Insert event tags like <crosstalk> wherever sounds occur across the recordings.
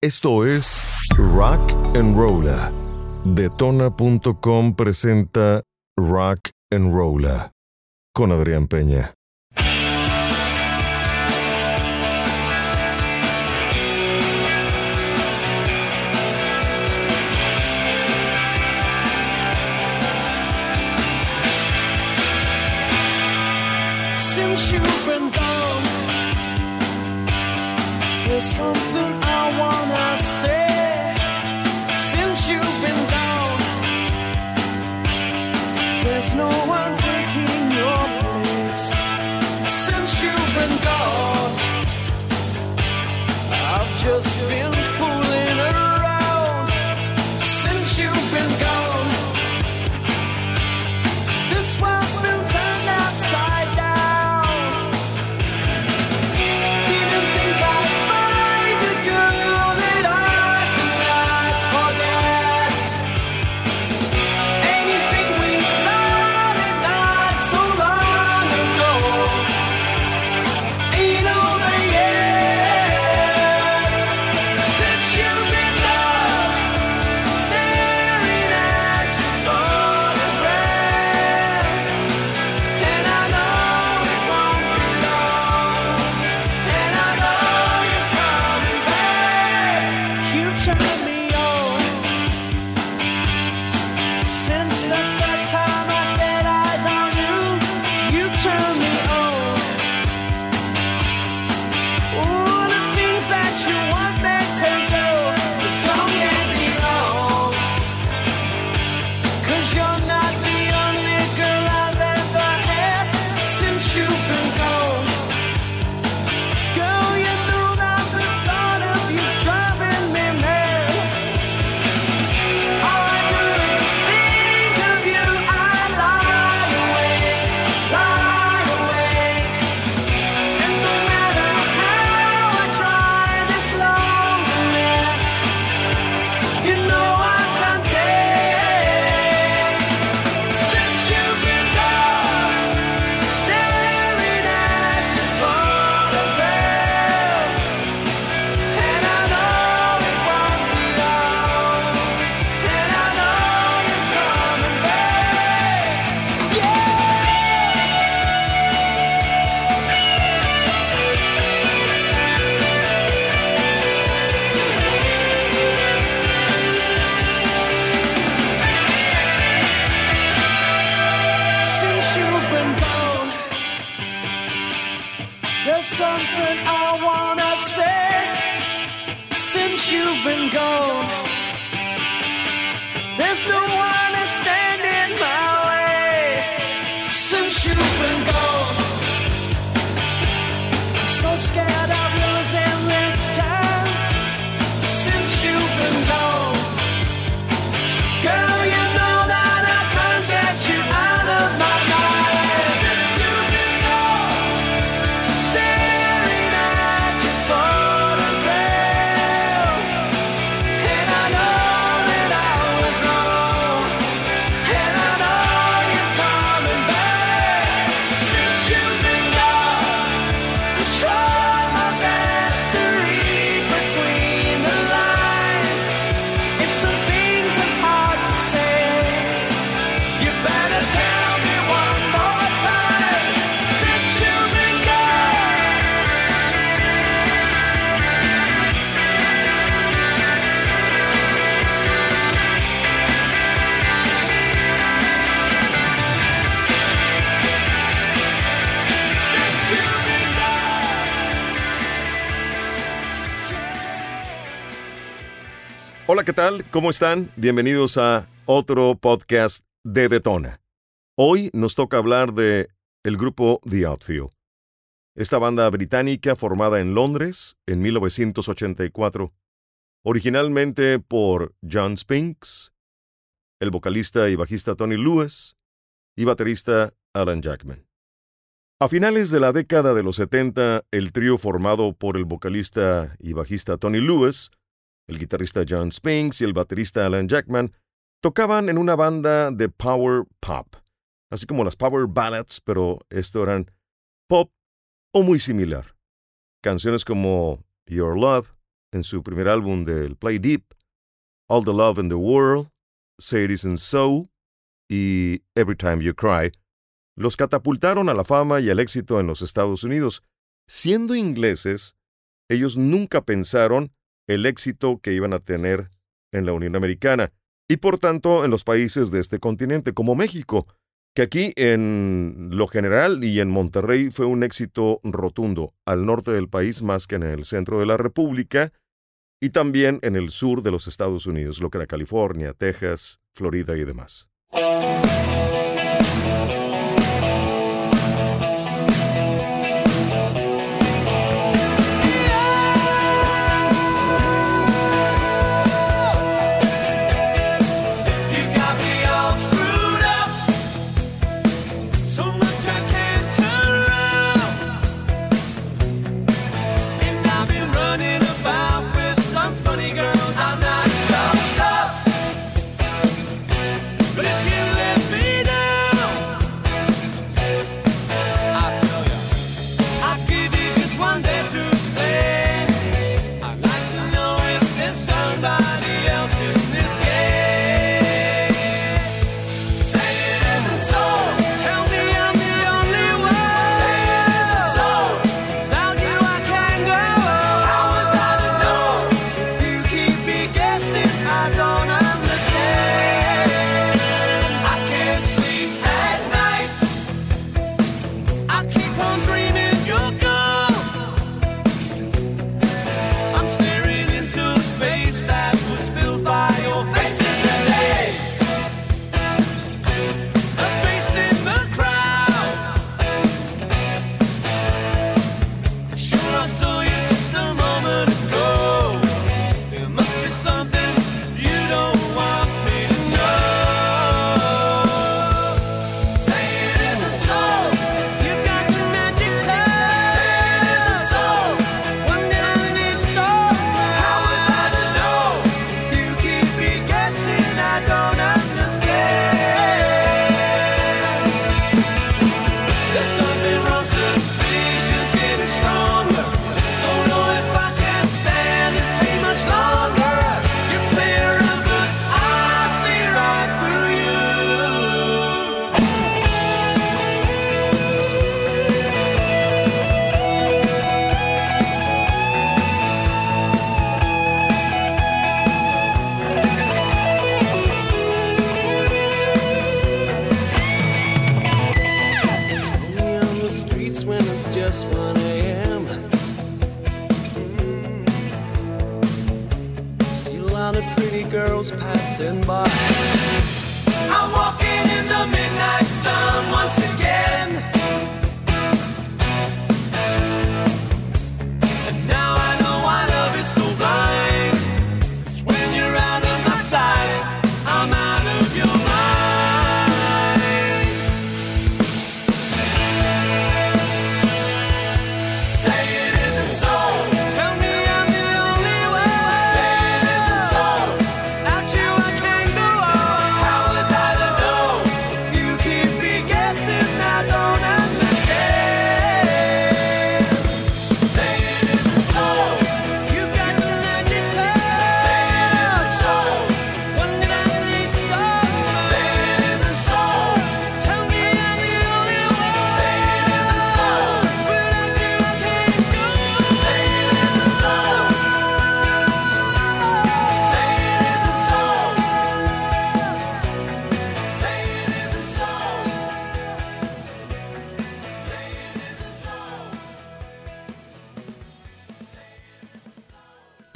Esto es Rock and Rolla. Detona.com presenta Rock and Rolla con Adrián Peña. Since you've been gone, there's something ¿qué tal? ¿Cómo están? Bienvenidos a otro podcast de Detona. Hoy nos toca hablar de el grupo The Outfield. Esta banda británica formada en Londres en 1984, originalmente por John Spinks, el vocalista y bajista Tony Lewis y baterista Alan Jackman. A finales de la década de los 70, el trío formado por el vocalista y bajista Tony Lewis el guitarrista John Spinks y el baterista Alan Jackman tocaban en una banda de power pop, así como las power ballads, pero esto eran pop o muy similar. Canciones como Your Love, en su primer álbum del Play Deep, All the Love in the World, Say It Isn't So y Every Time You Cry, los catapultaron a la fama y al éxito en los Estados Unidos. Siendo ingleses, ellos nunca pensaron el éxito que iban a tener en la Unión Americana y por tanto en los países de este continente, como México, que aquí en lo general y en Monterrey fue un éxito rotundo, al norte del país más que en el centro de la República, y también en el sur de los Estados Unidos, lo que era California, Texas, Florida y demás.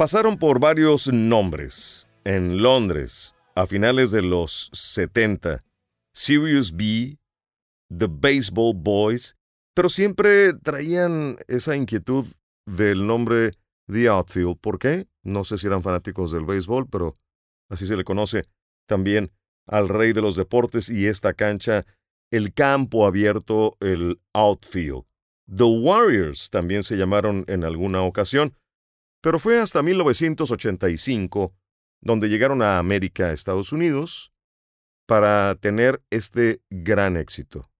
Pasaron por varios nombres. En Londres, a finales de los 70, Sirius B, The Baseball Boys, pero siempre traían esa inquietud del nombre The Outfield. ¿Por qué? No sé si eran fanáticos del béisbol, pero así se le conoce también al rey de los deportes y esta cancha, el campo abierto, el outfield. The Warriors también se llamaron en alguna ocasión, pero fue hasta 1985 donde llegaron a América, Estados Unidos, para tener este gran éxito.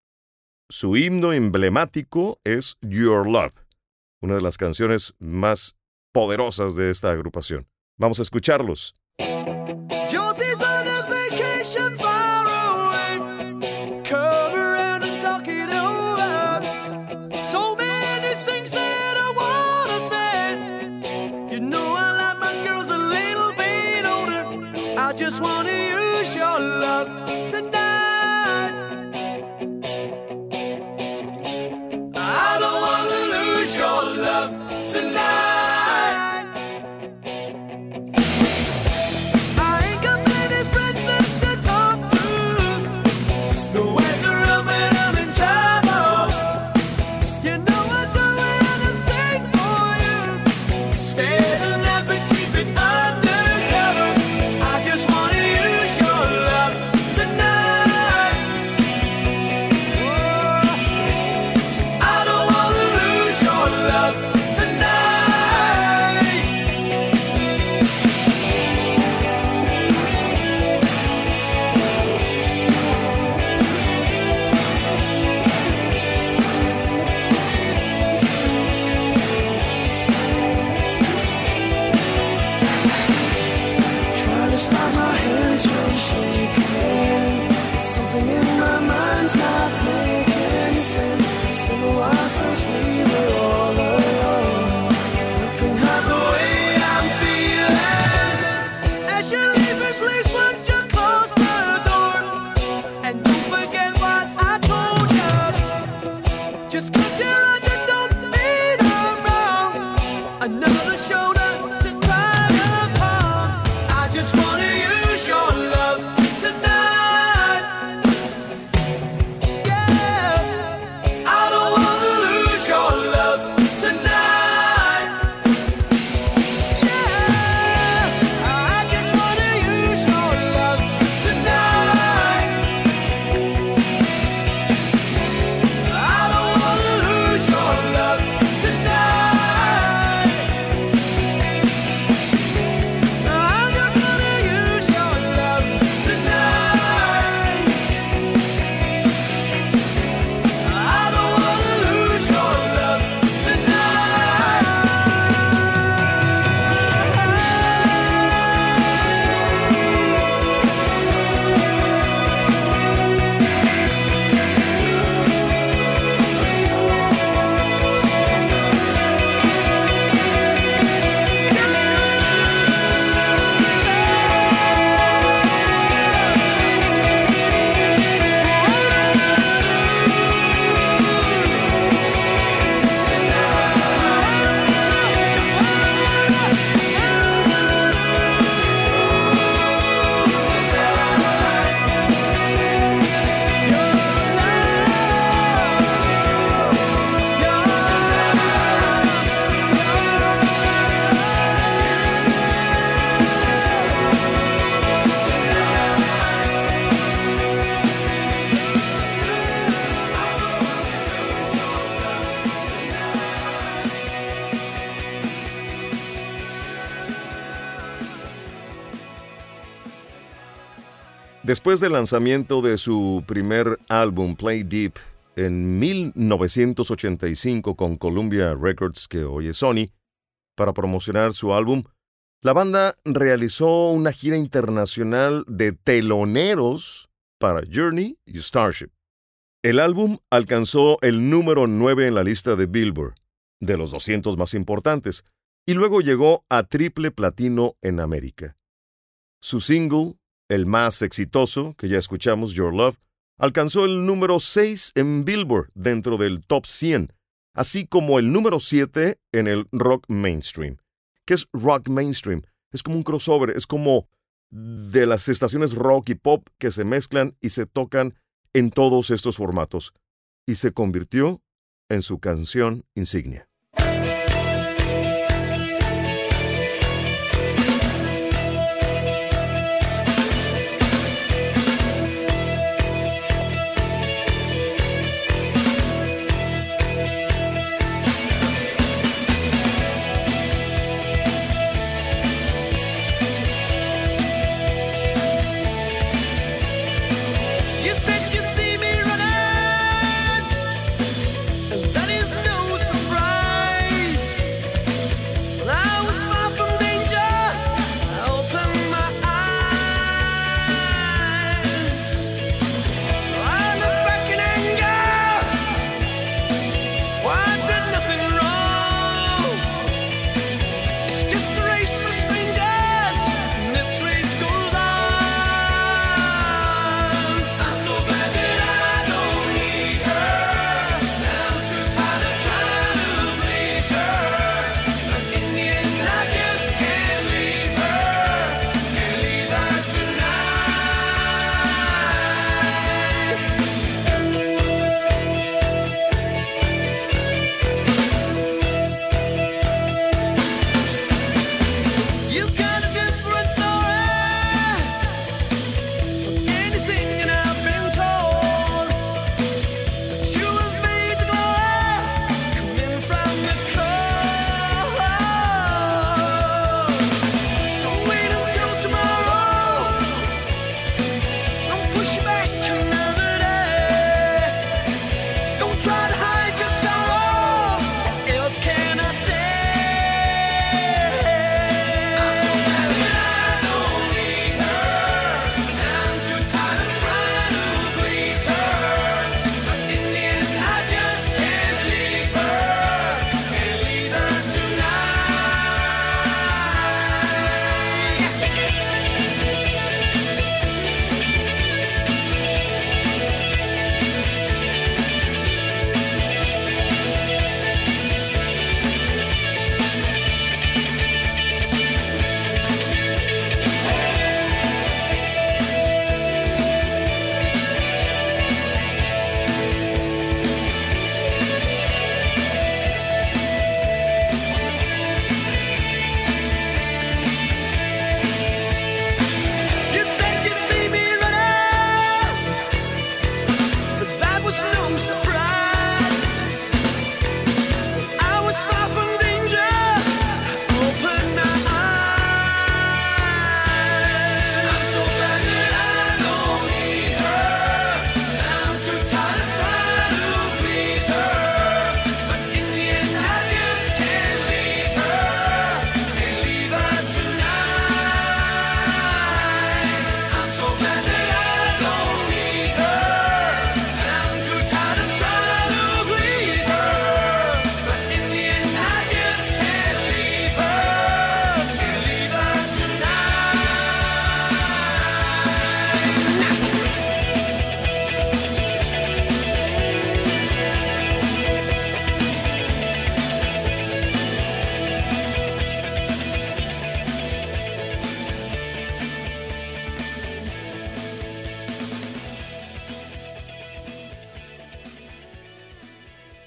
Su himno emblemático es Your Love, una de las canciones más poderosas de esta agrupación. Vamos a escucharlos. Josie's Después del lanzamiento de su primer álbum Play Deep en 1985 con Columbia Records, que hoy es Sony, para promocionar su álbum, la banda realizó una gira internacional de teloneros para Journey y Starship. El álbum alcanzó el número 9 en la lista de Billboard, de los 200 más importantes, y luego llegó a triple platino en América. Su single, el más exitoso, que ya escuchamos, Your Love, alcanzó el número 6 en Billboard dentro del top 100, así como el número 7 en el rock mainstream. ¿Qué es rock mainstream? Es como un crossover, es como de las estaciones rock y pop que se mezclan y se tocan en todos estos formatos, y se convirtió en su canción insignia.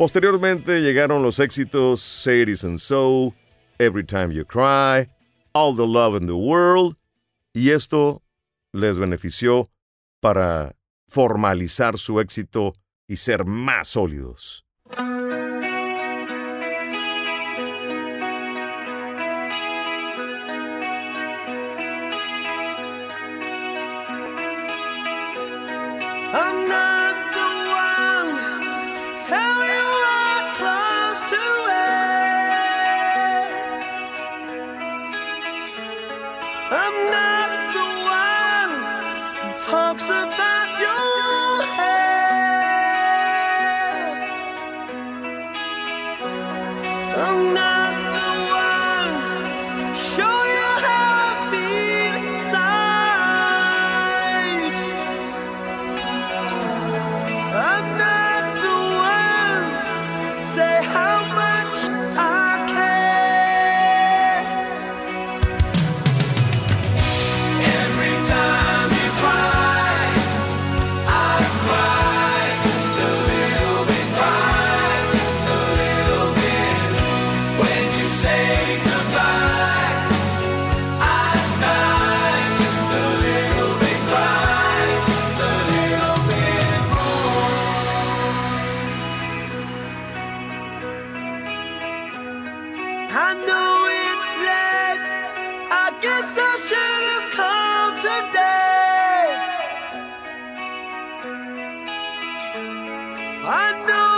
Posteriormente llegaron los éxitos Say It Isn't So, Every Time You Cry, All the Love in the World, y esto les benefició para formalizar su éxito y ser más sólidos. I know.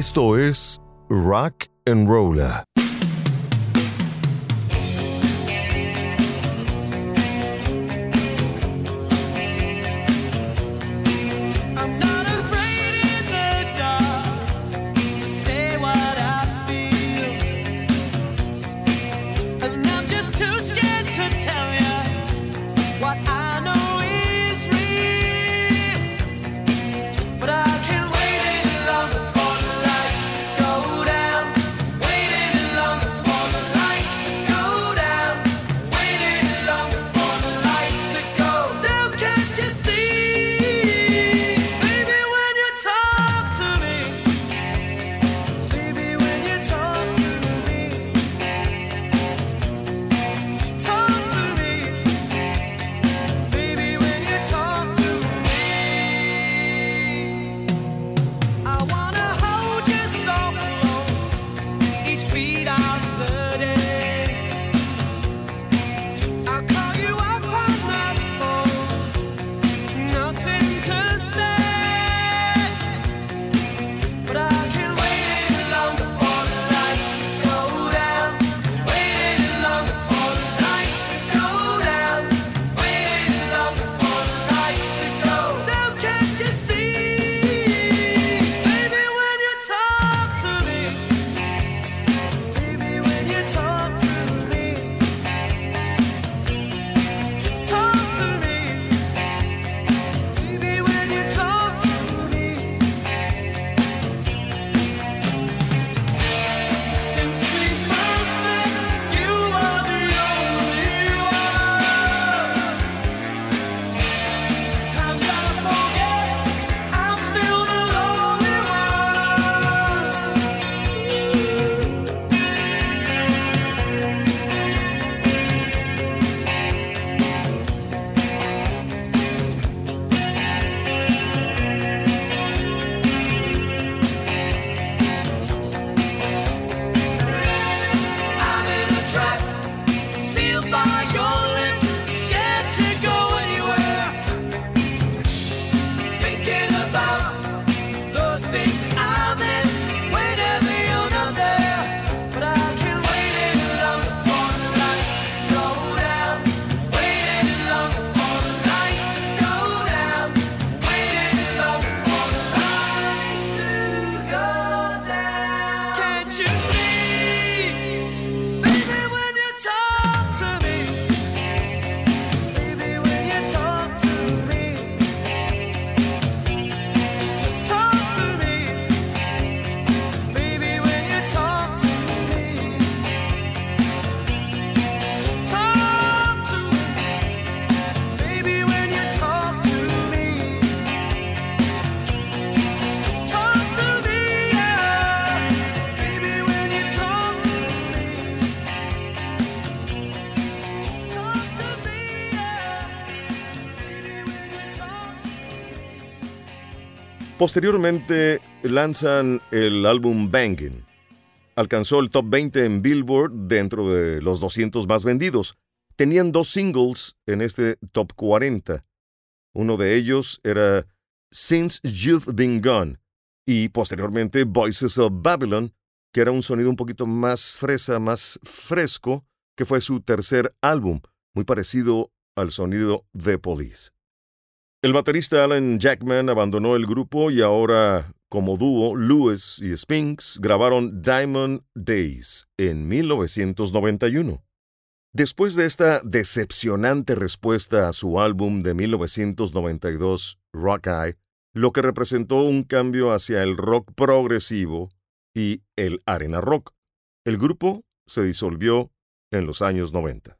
Esto es Rock and Roller. Posteriormente lanzan el álbum Bangin'. Alcanzó el top 20 en Billboard dentro de los 200 más vendidos. Tenían dos singles en este top 40. Uno de ellos era Since You've Been Gone y posteriormente Voices of Babylon, que era un sonido un poquito más fresa, más fresco, que fue su tercer álbum, muy parecido al sonido de Police. El baterista Alan Jackman abandonó el grupo y ahora, como dúo, Lewis y Spinks grabaron Diamond Days en 1991. Después de esta decepcionante respuesta a su álbum de 1992, Rock Eye, lo que representó un cambio hacia el rock progresivo y el arena rock, el grupo se disolvió en los años 90.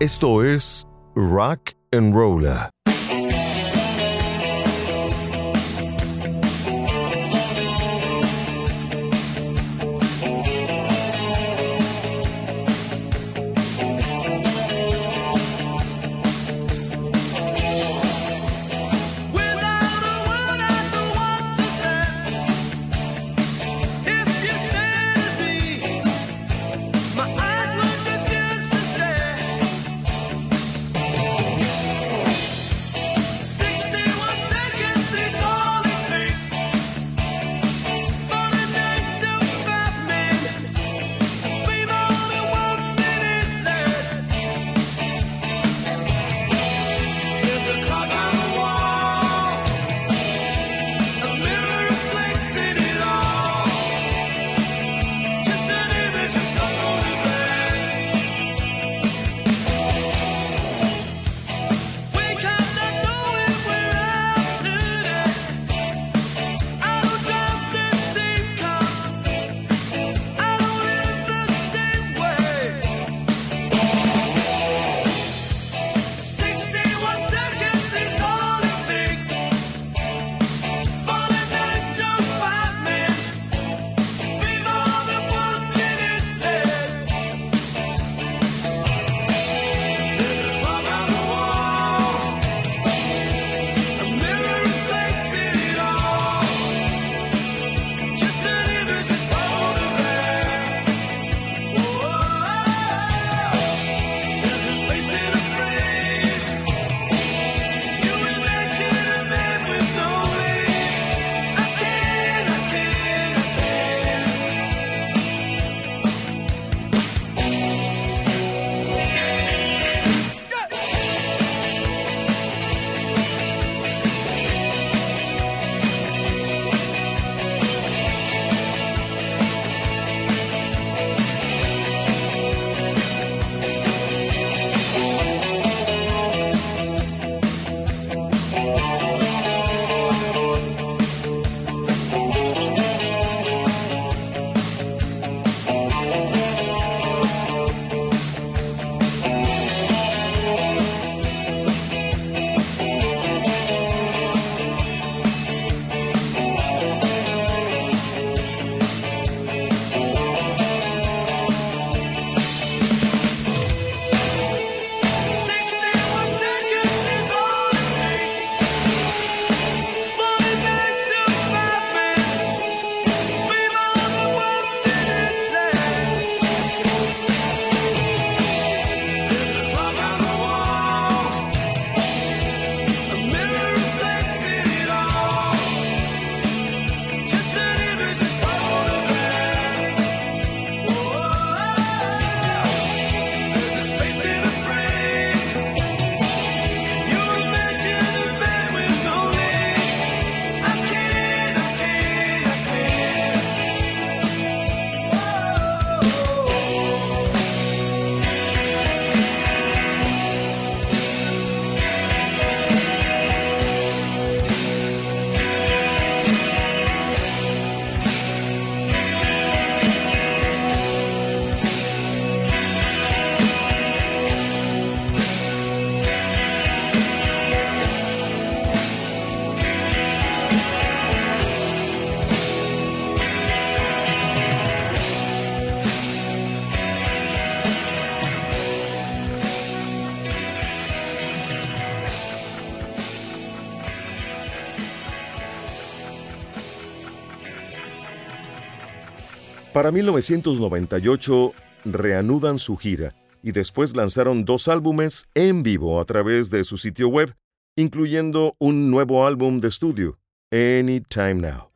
Esto es Rock and Roller. Para 1998 reanudan su gira y después lanzaron dos álbumes en vivo a través de su sitio web, incluyendo un nuevo álbum de estudio, Anytime Now.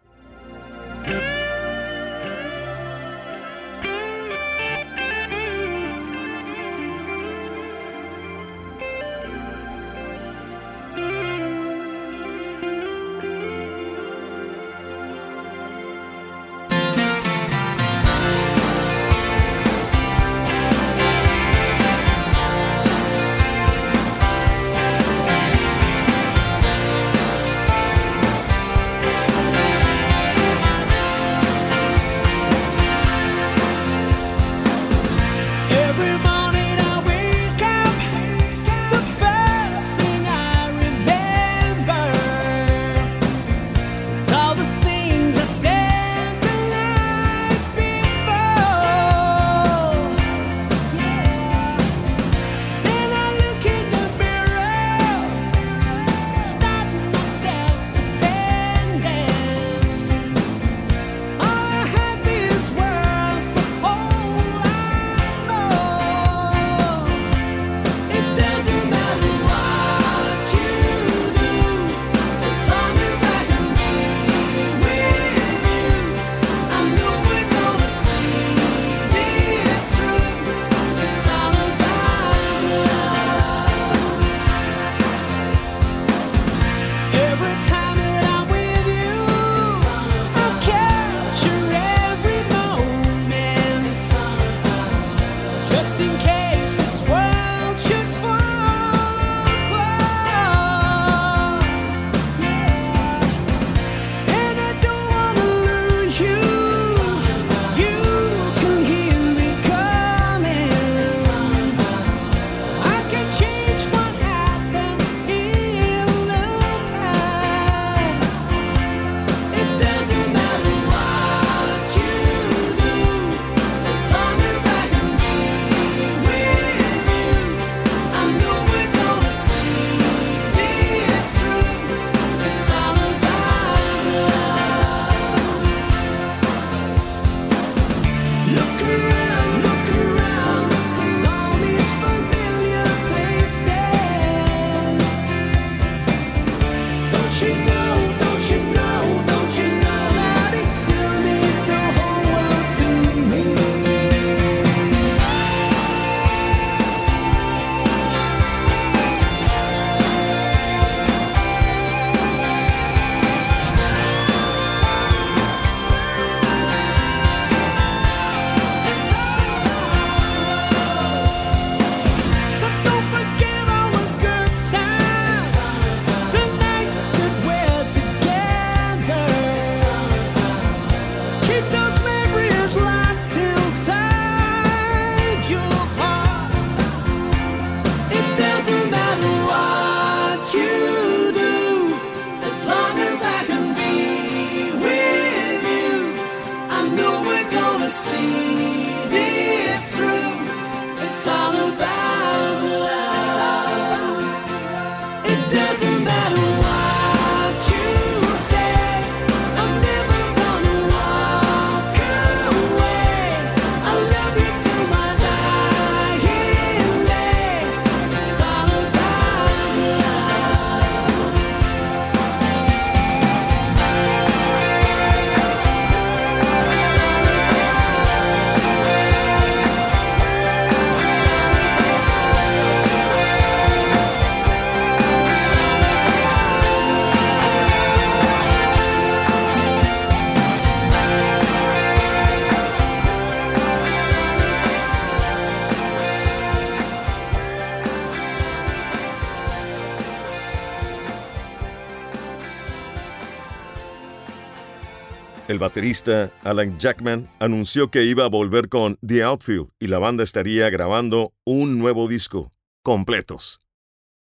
baterista Alan Jackman anunció que iba a volver con The Outfield y la banda estaría grabando un nuevo disco, completos.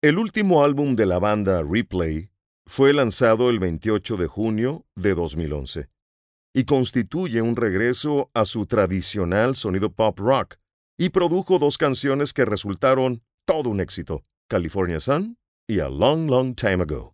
El último álbum de la banda, Replay, fue lanzado el 28 de junio de 2011 y constituye un regreso a su tradicional sonido pop rock y produjo dos canciones que resultaron todo un éxito, California Sun y A Long Long Time Ago.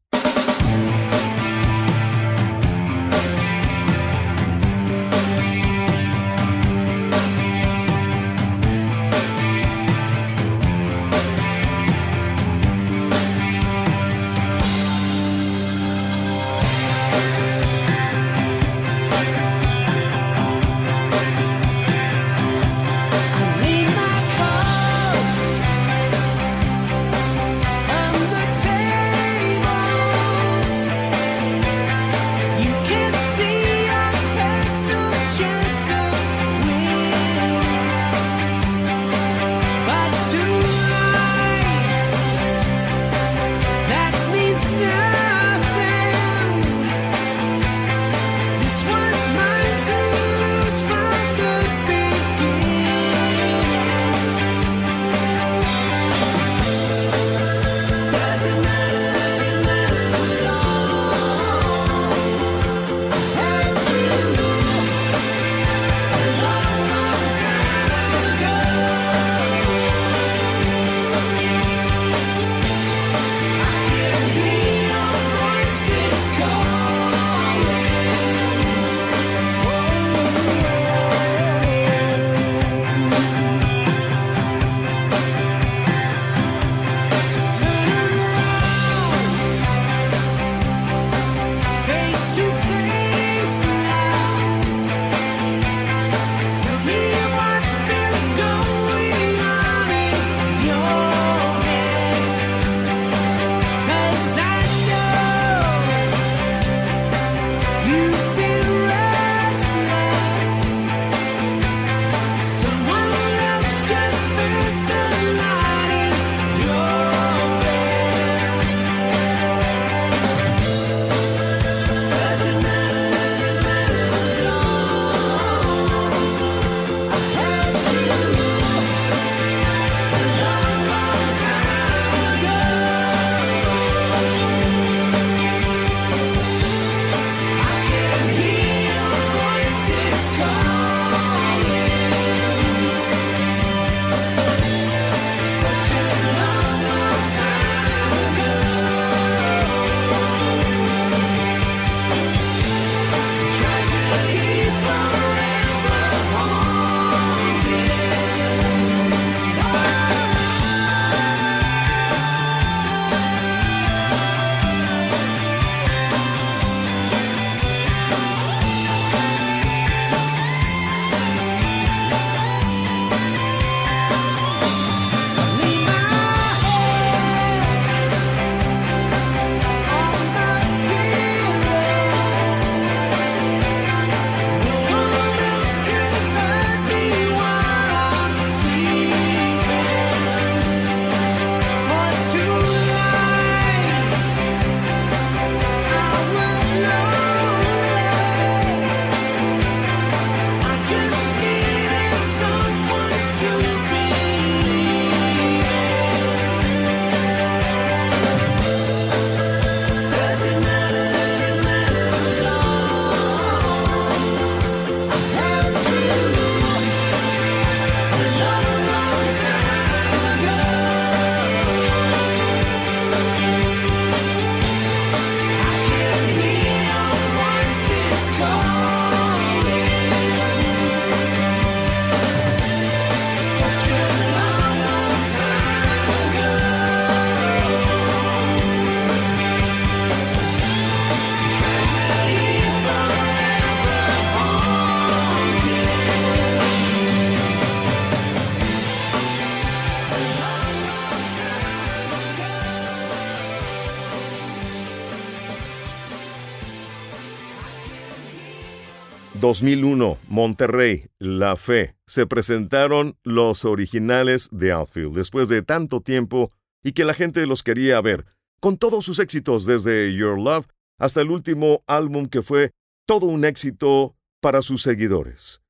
2001, Monterrey, La Fe. Se presentaron los originales de Outfield después de tanto tiempo y que la gente los quería ver, con todos sus éxitos desde Your Love hasta el último álbum que fue todo un éxito para sus seguidores.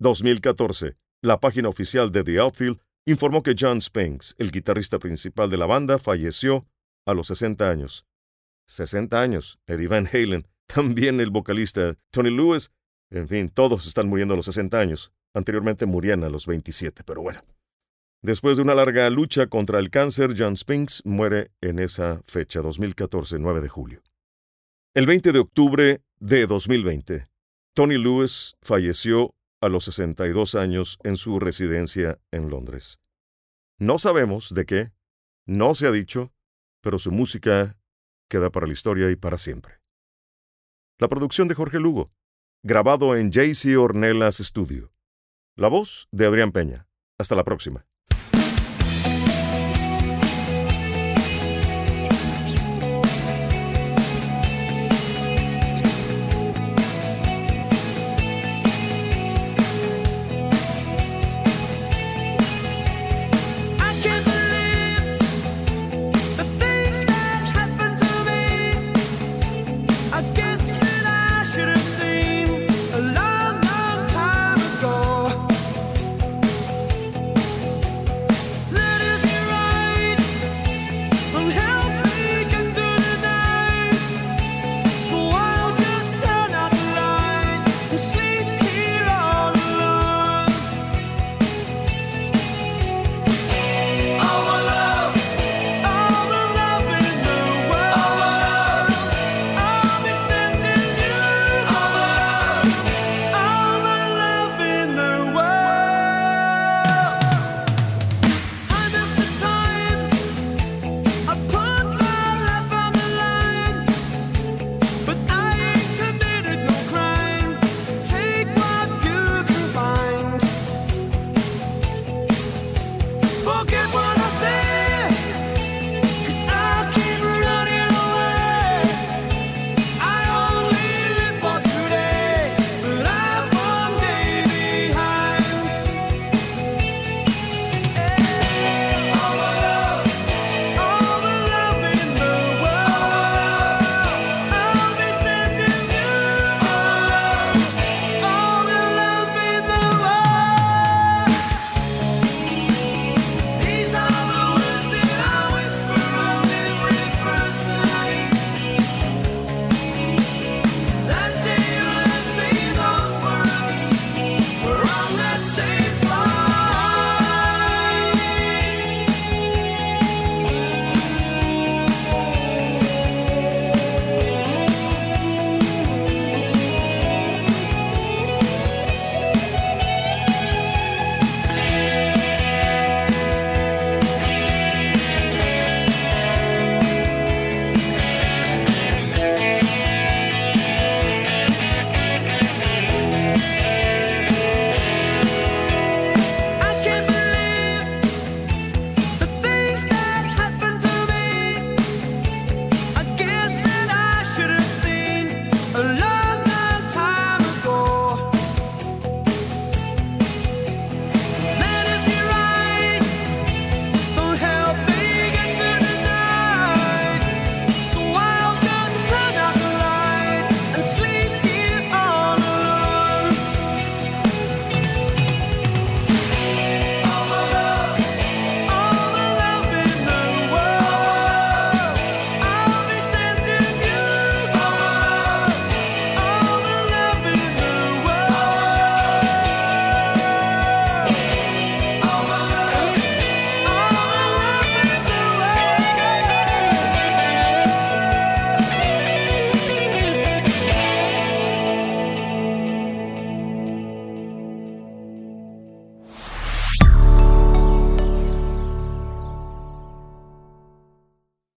2014, la página oficial de The Outfield informó que John Spinks, el guitarrista principal de la banda, falleció a los 60 años. 60 años, Eddie Van Halen, <laughs> también el vocalista Tony Lewis, en fin, todos están muriendo a los 60 años. Anteriormente murían a los 27, pero bueno. Después de una larga lucha contra el cáncer, John Spinks muere en esa fecha, 2014, 9 de julio. El 20 de octubre de 2020, Tony Lewis falleció a los 62 años en su residencia en Londres. No sabemos de qué, no se ha dicho, pero su música queda para la historia y para siempre. La producción de Jorge Lugo, grabado en JC Ornelas Studio. La voz de Adrián Peña. Hasta la próxima.